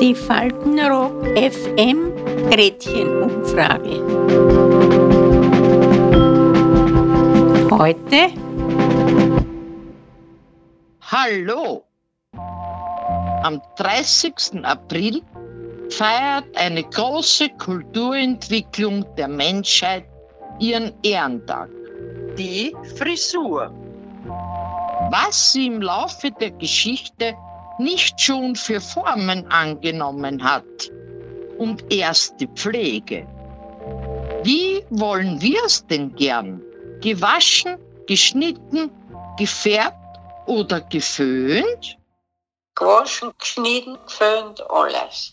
Die Faltenrock FM Gretchenumfrage. Heute Hallo! Am 30. April feiert eine große Kulturentwicklung der Menschheit ihren Ehrentag. Die Frisur. Was sie im Laufe der Geschichte nicht schon für Formen angenommen hat und erst die Pflege. Wie wollen wir es denn gern? Gewaschen, geschnitten, gefärbt oder geföhnt? Gewaschen, geschnitten, geföhnt, alles.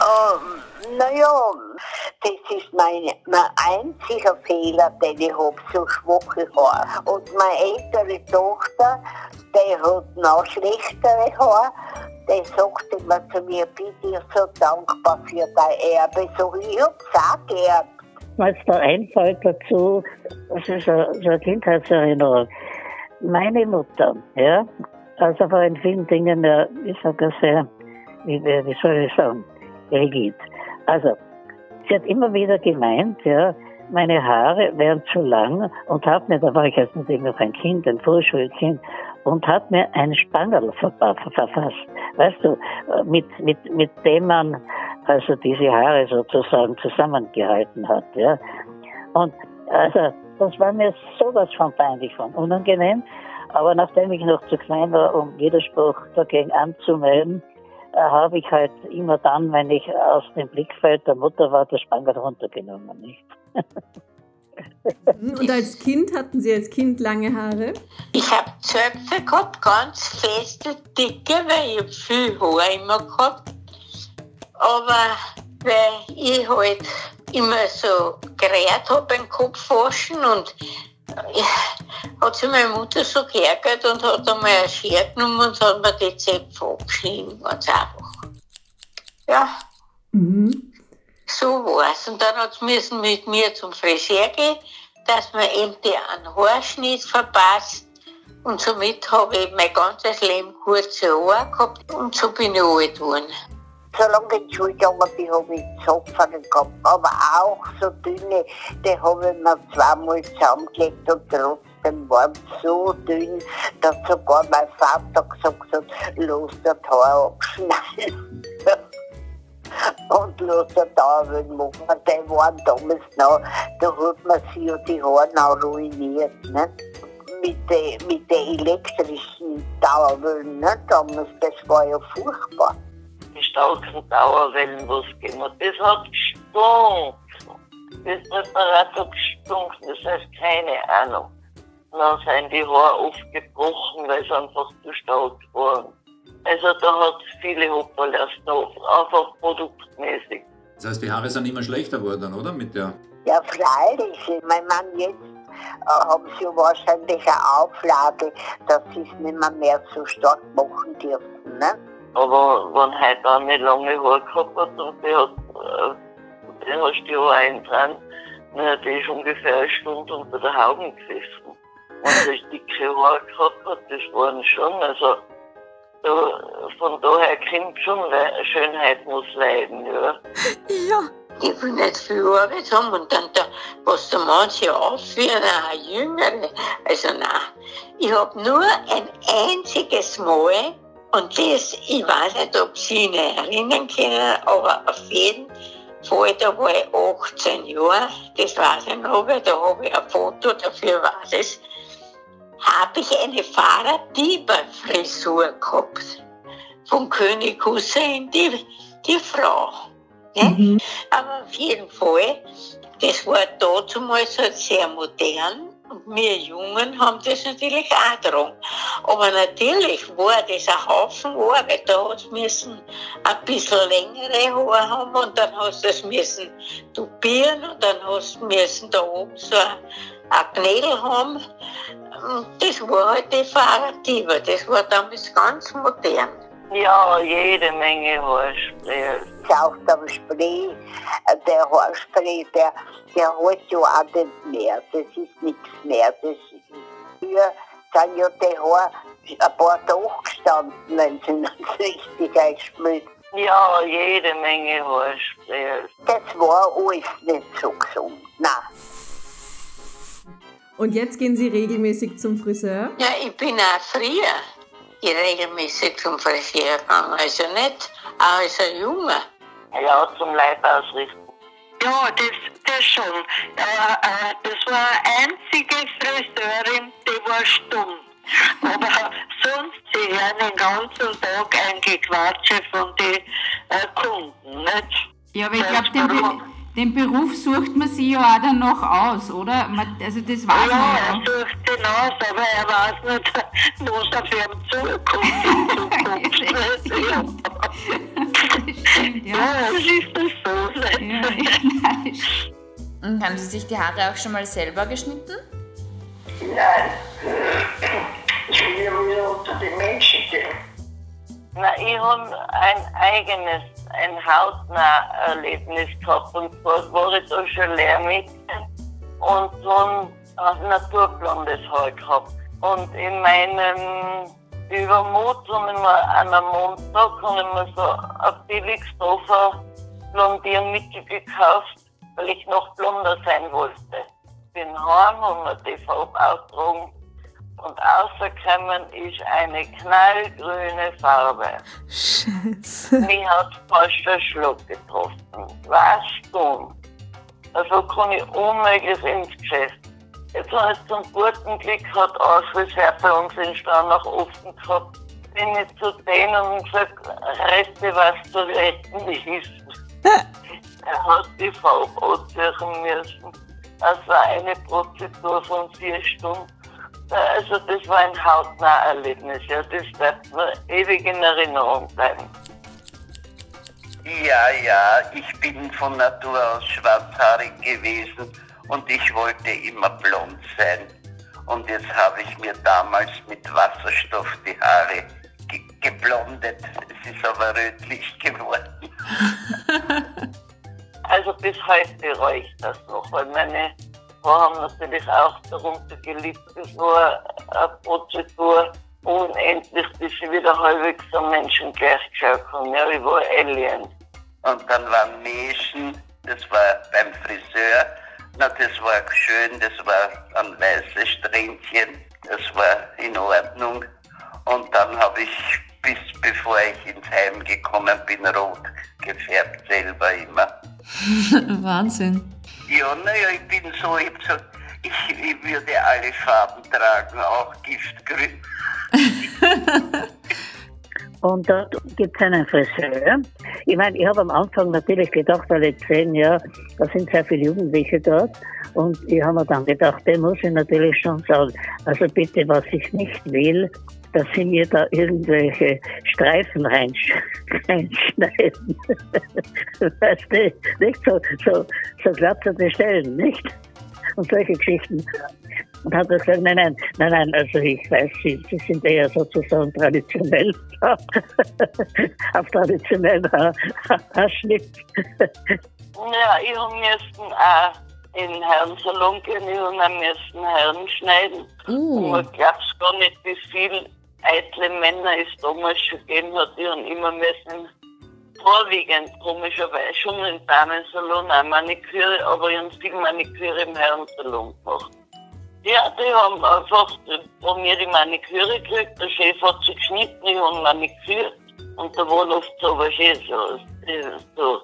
Ähm, naja, das ist mein, mein einziger Fehler, den ich habe, so schwache Haare. Und meine ältere Tochter, die hat noch schlechtere Haare, die sagt immer zu mir, bin dir so dankbar für dein Erbe. So, ich hab's auch geerbt. Was da einfällt dazu, das ist so eine Kindheitserinnerung. Meine Mutter, ja, also war in vielen Dingen, ja, ich sage sehr, wie, wie soll ich sagen, rigid. Also, sie hat immer wieder gemeint, ja, meine Haare wären zu lang und hat mir, da war ich jetzt natürlich noch ein Kind, ein Vorschulkind, und hat mir ein Spangerl verfasst. Weißt du, mit, mit, mit dem man also diese Haare sozusagen zusammengehalten hat, ja. Und also, das war mir sowas von peinlich, von unangenehm. Aber nachdem ich noch zu klein war, um Widerspruch dagegen anzumelden, äh, habe ich halt immer dann, wenn ich aus dem Blickfeld der Mutter war, das Spangerl runtergenommen, nicht? Und als Kind hatten Sie als Kind lange Haare? Ich habe Zöpfe gehabt, ganz feste, dicke, weil ich viel Haar immer gehabt. Aber weil ich halt immer so gerät habe beim Kopfwaschen und hat sich meine Mutter so geärgert und hat einmal eine Schere genommen und hat mir die Zöpfe abgeschnitten, ganz einfach. Ja. Mhm. So war's. Und dann hat sie mit mir zum Friseur gehen, dass man eben einen Haarschnitt verpasst. Und somit habe ich mein ganzes Leben kurze Haare gehabt und so bin ich alt geworden. Solange ich in die Schule gegangen bin, habe ich Zopfen gehabt. Aber auch so dünne, die habe ich mir zweimal zusammengelegt und trotzdem waren sie so dünn, dass sogar mein Vater gesagt hat, los das Haar abschneiden. und los der Dauerwellen machen. Die waren damals noch, da hat man sich ja die Haare noch ruiniert. Ne? Mit den mit den elektrischen Dauerwellen, ne? damals, das war ja furchtbar. Starken Dauerwellen, was gegeben hat, das hat gestunken. Das Präparat hat gestunken, das heißt keine Ahnung. Und dann sind die Haare aufgebrochen, weil sie einfach zu stark waren. Also da hat viele Hoppal erst noch, einfach produktmäßig. Das heißt, die Haare sind immer schlechter geworden, oder? Mit der Ja, freilich. Ich mein Mann, jetzt äh, haben sie wahrscheinlich eine Auflage, dass sie es nicht mehr, mehr so stark machen dürfen. Ne? Aber wenn heute auch nicht lange Haare gehabt hat und die hat, äh, den hast du die Haare eingetragen, dann hat die ist ungefähr eine Stunde unter der Haube gesessen. Und die dicke Haare gehabt hat, das waren schon, also da, von daher kommt schon, Le Schönheit muss leiden, ja. Ja. Ich will nicht viel Arbeit haben und dann da, was da manche aufführen, auch Jüngere. Also nein, ich habe nur ein einziges Mal und das, ich weiß nicht, ob Sie sich erinnern können, aber auf jeden Fall, da war ich 18 Jahre, das weiß ich noch, weil da habe ich ein Foto, dafür weiß ich habe ich eine Fahrraddiebe-Frisur gehabt. Vom König Hussein, die, die Frau. Ne? Mhm. Aber auf jeden Fall, das war damals halt sehr modern. Wir Jungen haben das natürlich auch dran. Aber natürlich war das ein Haufen Arbeit. Da hast du müssen ein bisschen längere Haare haben und dann hast du es müssen tupieren und dann hast du müssen da oben so ein, Knädel haben. Das war halt die Fahrraddiebe. Das war damals ganz modern. Ja, jede Menge Haarspray. Saugt am Spray, äh, der Haarspray, der, der hält ja auch nicht mehr. Das ist nichts mehr. Das ist, früher sind ja die Haare ein paar Tage gestanden, wenn sie nicht richtig eingeschmückt. Ja, jede Menge Haarspray. Das war alles nicht so gesund. Nein. Und jetzt gehen Sie regelmäßig zum Friseur? Ja, ich bin auch früher regelmäßig zum Friseur gegangen. Also nicht als ein Junge. Ja, zum Leib ausrichten. Ja, das, das schon. Ja, äh, das war eine einzige Friseurin, die war stumm. Aber sonst, sie hören den ganzen Tag ein Gequatsche von den äh, Kunden, nicht? Ja, aber ich glaube, den, den Beruf sucht man sich ja auch dann noch aus, oder? Man, also das weiß Ja, man er ja. sucht den aus, aber er weiß nicht, was er für ihn zukommt ja. Stimmt, ja, ja. das ist das so. Ja, Nicht? ja, nein. Und haben Sie sich die Haare auch schon mal selber geschnitten? Nein. Ich will ja wieder unter die Menschen gehen. Na, ich habe ein eigenes, ein Hautnah-Erlebnis gehabt. Und zwar war ich da schon Lehrmädchen und so ein naturblondes Haar gehabt. Und in meinem Übermut ich mir an einem Montag habe ich mir so ein Billigstofer Blondiermittel gekauft, weil ich noch blonder sein wollte. Bin heim, habe mir die Farbe ausgetragen und rausgekommen ist eine knallgrüne Farbe. Scheiße. Mich hat fast ein Schluck getroffen. Was dumm. Also kann ich unmöglich ins Geschäft. Jetzt habe ich zum guten Glück hat Auschwitz bei uns in Steinach offen gehabt. Bin ich zu denen und gesagt, rette was zu retten ist. er hat die Farbe anziehen müssen. Das war eine Prozedur von vier Stunden. Also das war ein hautnah Erlebnis. Ja, das bleibt mir ewig in Erinnerung bleiben. Ja, ja, ich bin von Natur aus schwarzhaarig gewesen und ich wollte immer blond sein. Und jetzt habe ich mir damals mit Wasserstoff die Haare ge geblondet. Es ist aber rötlich geworden. Also bis heute bereue ich das noch, weil meine haben natürlich auch darunter gelitten. Es war eine Prozedur unendlich, bis sie wieder halbwegs am Menschen gleich geschaut haben. Ja, ich war Alien. Und dann war Mäschen, das war beim Friseur. Na, das war schön, das war ein weißes Strähnchen, das war in Ordnung. Und dann habe ich, bis bevor ich ins Heim gekommen bin, rot gefärbt selber immer. Wahnsinn. Ja, naja, ich bin so, ich, hab gesagt, ich, ich würde alle Farben tragen, auch Giftgrün. Und dort gibt es einen Friseur. Ich meine, ich habe am Anfang natürlich gedacht, weil ich gesehen, ja, da sind sehr viele Jugendliche dort. Und ich habe mir dann gedacht, dem muss ich natürlich schon sagen, also bitte, was ich nicht will, dass sie mir da irgendwelche Streifen reinsch reinschneiden. weißt du, nicht so, so, so glatzende Stellen, nicht? Und solche Geschichten. Und hat er gesagt, nein, nein, nein, nein, also ich weiß, Sie, Sie sind eher sozusagen traditionell auf traditionellen Haar- Haarschnitt. Ja, ich habe müssen auch in den Herrensalon gehen, ich habe auch müssen Herren schneiden. Und Uh, man glaubt gar nicht, wie viel eitle Männer es damals schon gegeben hat, die haben immer müssen vorwiegend komischerweise schon im Damensalon auch Maniküre, aber ich habe viel Maniküre im Herrensalon gemacht. Ja, die haben einfach von mir die Maniküre gekriegt, der Chef hat sie geschnitten, ich habe Maniküre und da waren oft so, was ich so, so,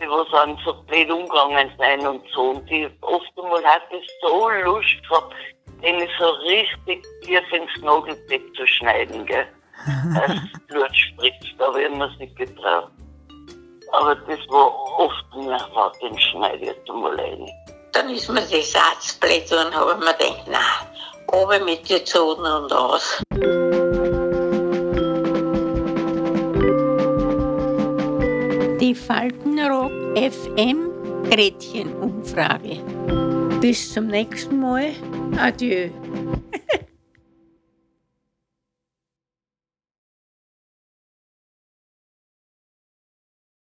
die was so blöd umgegangen sein und so. Und die oft einmal hat es so Lust gehabt, den so richtig tief ins Nagelbett zu schneiden, gell. Das Blut spritzt, aber ich hab mir's nicht getraut. Aber das war oft mir, war den schneide ich einmal rein. Dann ist mir das Satzblätter und habe mir gedacht, nein, oben mit den Zonen und aus. Die Faltenrock FM Gretchenumfrage. Bis zum nächsten Mal. Adieu.